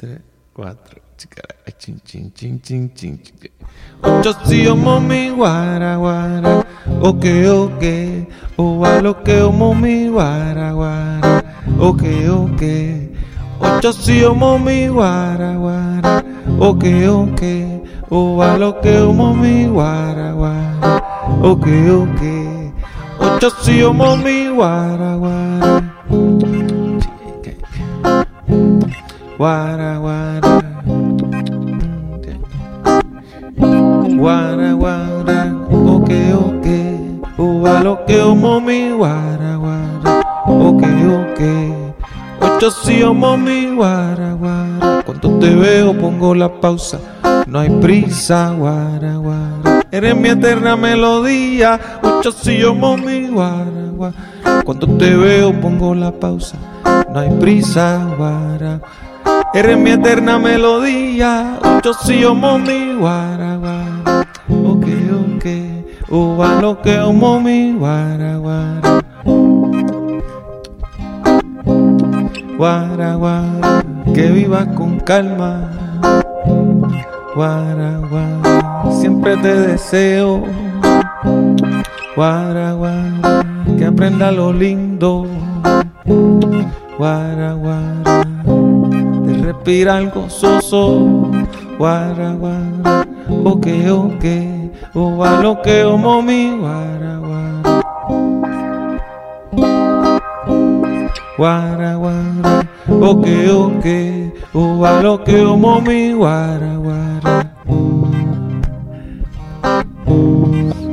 tres, cuatro. Chin, chin, chin, chin, chin, chin. Guara, guara. O a lo que o mami, guara, guara. Ok, ok. O ok. O a lo que o o. Guara, guara. Guara, guara. Ok, ok. Uva lo que o mami, guara, guara. Ok, ok. Ocho sí o mami, guara, guara. Cuando te veo pongo la pausa. No hay prisa, guara, guara. Eres mi eterna melodía. Ocho sí o mami, guara, guara. Cuando te veo pongo la pausa. No hay prisa, guara. Eres mi eterna melodía. Ocho sí o mami, guara, guara. Ok, ok. Uva lo que o mami, guara, guara. Guara, guara, que viva con calma. Guara, guara, siempre te deseo. Guara, guara, que aprenda lo lindo. Guara, guara, de respirar gozoso. Guara, guara, ok, ok. Uva lo que o mami, guara, guara. Guara, guara, ok, ok. Uva lo que o mami, guara, guara.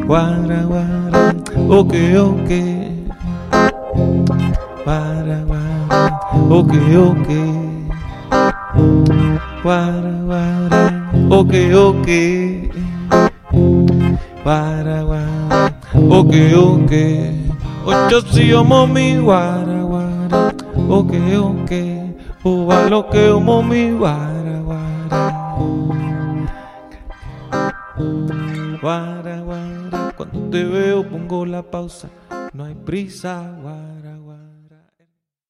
Guara, guara, ok, ok. Guara, guara, ok, ok. Guara, guara, ok, ok. Guara, guara, ok, ok. Ocho sí o mami, guara, guara. Ok, ok. Uva lo que o mami, guara, guara. Guara, guara. Cuando te veo pongo la pausa. No hay prisa, guara.